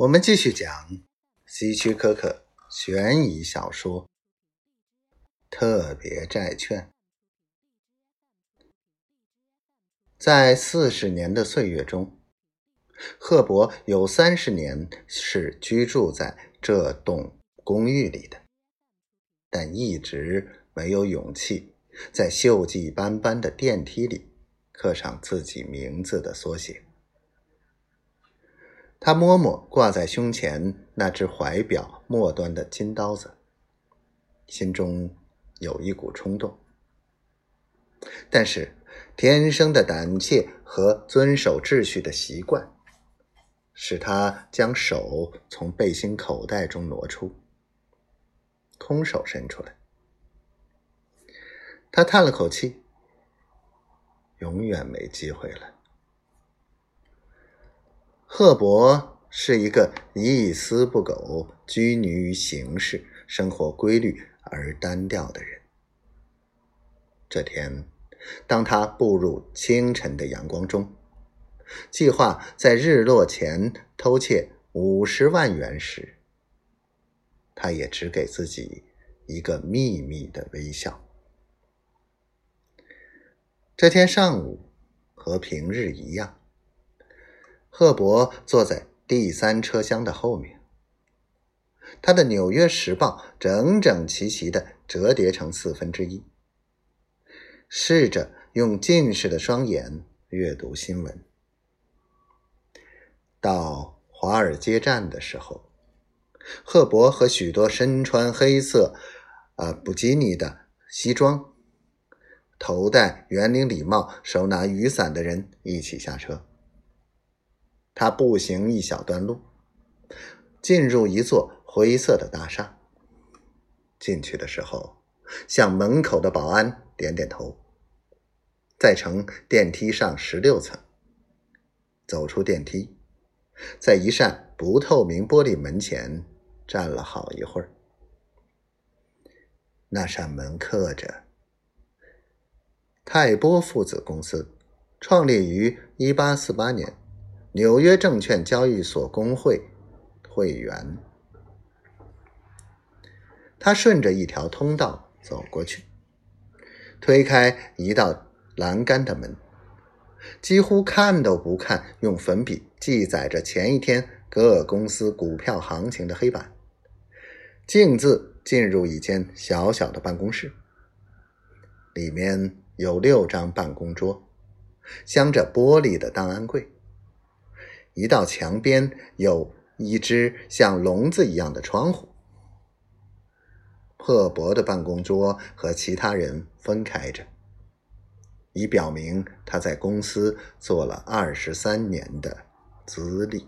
我们继续讲希区柯克悬疑小说《特别债券》。在四十年的岁月中，赫伯有三十年是居住在这栋公寓里的，但一直没有勇气在锈迹斑斑的电梯里刻上自己名字的缩写。他摸摸挂在胸前那只怀表末端的金刀子，心中有一股冲动。但是天生的胆怯和遵守秩序的习惯，使他将手从背心口袋中挪出，空手伸出来。他叹了口气，永远没机会了。赫伯是一个一丝不苟、拘泥于形式、生活规律而单调的人。这天，当他步入清晨的阳光中，计划在日落前偷窃五十万元时，他也只给自己一个秘密的微笑。这天上午和平日一样。赫伯坐在第三车厢的后面，他的《纽约时报》整整齐齐的折叠成四分之一，试着用近视的双眼阅读新闻。到华尔街站的时候，赫伯和许多身穿黑色啊布基尼的西装、头戴圆领礼帽、手拿雨伞的人一起下车。他步行一小段路，进入一座灰色的大厦。进去的时候，向门口的保安点点头，再乘电梯上十六层，走出电梯，在一扇不透明玻璃门前站了好一会儿。那扇门刻着“泰波父子公司，创立于一八四八年”。纽约证券交易所工会会员，他顺着一条通道走过去，推开一道栏杆的门，几乎看都不看用粉笔记载着前一天各公司股票行情的黑板，径自进入一间小小的办公室，里面有六张办公桌，镶着玻璃的档案柜。一道墙边有一只像笼子一样的窗户。赫伯的办公桌和其他人分开着，以表明他在公司做了二十三年的资历。